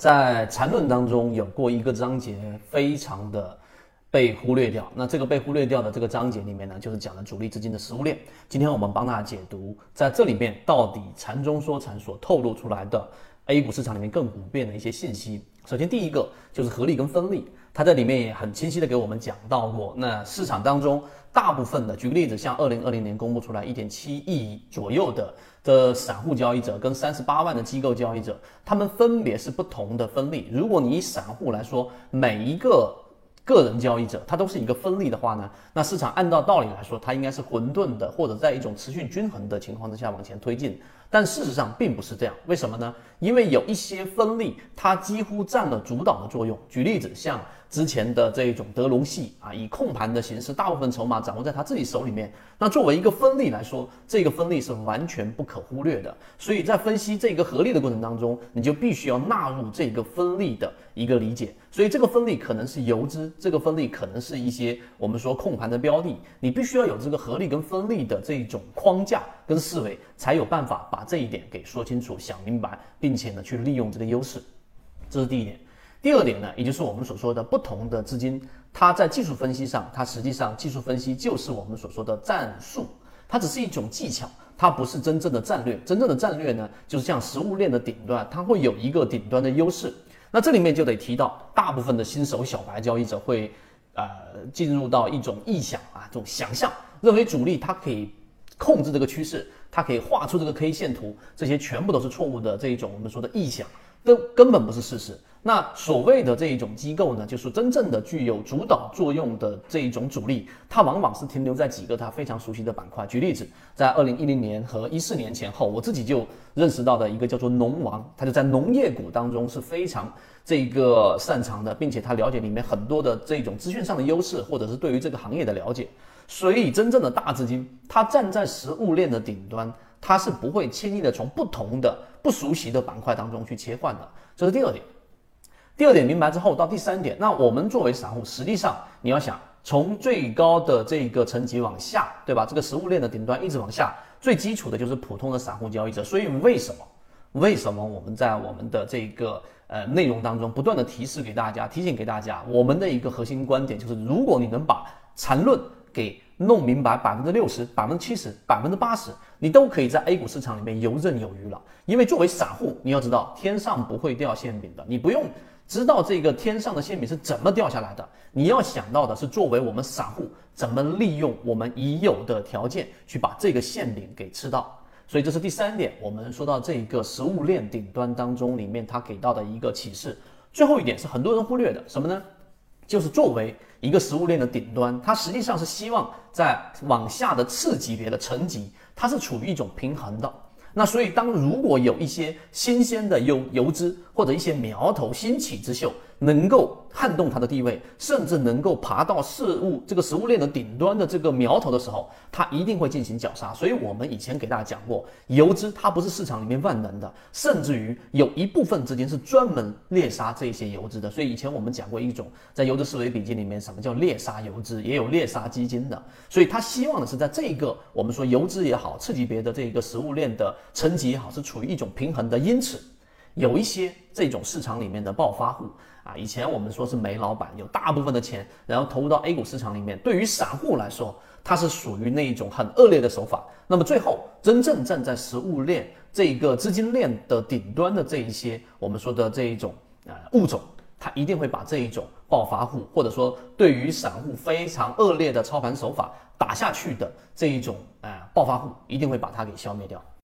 在缠论当中有过一个章节，非常的被忽略掉。那这个被忽略掉的这个章节里面呢，就是讲了主力资金的食物链。今天我们帮大家解读，在这里面到底禅中说禅所透露出来的 A 股市场里面更普遍的一些信息。首先第一个就是合力跟分力，它在里面也很清晰的给我们讲到过。那市场当中大部分的，举个例子，像二零二零年公布出来一点七亿左右的。的散户交易者跟三十八万的机构交易者，他们分别是不同的分力。如果你以散户来说，每一个个人交易者他都是一个分力的话呢，那市场按照道理来说，它应该是混沌的，或者在一种持续均衡的情况之下往前推进。但事实上并不是这样，为什么呢？因为有一些分力，它几乎占了主导的作用。举例子，像之前的这一种德隆系啊，以控盘的形式，大部分筹码掌握在他自己手里面。那作为一个分力来说，这个分力是完全不可忽略的。所以在分析这个合力的过程当中，你就必须要纳入这个分力的一个理解。所以这个分力可能是游资，这个分力可能是一些我们说控盘的标的，你必须要有这个合力跟分力的这种框架跟思维，才有办法把。把这一点给说清楚、想明白，并且呢去利用这个优势，这是第一点。第二点呢，也就是我们所说的不同的资金，它在技术分析上，它实际上技术分析就是我们所说的战术，它只是一种技巧，它不是真正的战略。真正的战略呢，就是像食物链的顶端，它会有一个顶端的优势。那这里面就得提到，大部分的新手小白交易者会呃进入到一种臆想啊，这种想象，认为主力它可以控制这个趋势。它可以画出这个 K 线图，这些全部都是错误的这一种我们说的臆想，都根本不是事实。那所谓的这一种机构呢，就是真正的具有主导作用的这一种主力，它往往是停留在几个它非常熟悉的板块。举例子，在二零一零年和一四年前后，我自己就认识到的一个叫做农王，他就在农业股当中是非常这个擅长的，并且他了解里面很多的这种资讯上的优势，或者是对于这个行业的了解。所以，真正的大资金，它站在食物链的顶端，它是不会轻易的从不同的不熟悉的板块当中去切换的。这是第二点。第二点明白之后，到第三点，那我们作为散户，实际上你要想从最高的这个层级往下，对吧？这个食物链的顶端一直往下，最基础的就是普通的散户交易者。所以，为什么？为什么我们在我们的这个呃内容当中不断的提示给大家，提醒给大家，我们的一个核心观点就是，如果你能把缠论给弄明白百分之六十、百分之七十、百分之八十，你都可以在 A 股市场里面游刃有余了。因为作为散户，你要知道天上不会掉馅饼的，你不用知道这个天上的馅饼是怎么掉下来的，你要想到的是作为我们散户怎么利用我们已有的条件去把这个馅饼给吃到。所以这是第三点，我们说到这个食物链顶端当中里面它给到的一个启示。最后一点是很多人忽略的什么呢？就是作为一个食物链的顶端，它实际上是希望在往下的次级别的层级，它是处于一种平衡的。那所以，当如果有一些新鲜的油油脂或者一些苗头兴起之秀，能够撼动它的地位，甚至能够爬到事物这个食物链的顶端的这个苗头的时候，它一定会进行绞杀。所以我们以前给大家讲过，游资它不是市场里面万能的，甚至于有一部分资金是专门猎杀这些游资的。所以以前我们讲过一种在游资思维笔记里面，什么叫猎杀游资，也有猎杀基金的。所以他希望的是在这个我们说游资也好，次级别的这个食物链的层级也好，是处于一种平衡的。因此。有一些这种市场里面的暴发户啊，以前我们说是煤老板，有大部分的钱，然后投入到 A 股市场里面。对于散户来说，它是属于那一种很恶劣的手法。那么最后，真正站在食物链这个资金链的顶端的这一些我们说的这一种呃物种，它一定会把这一种暴发户，或者说对于散户非常恶劣的操盘手法打下去的这一种呃暴发户，一定会把它给消灭掉。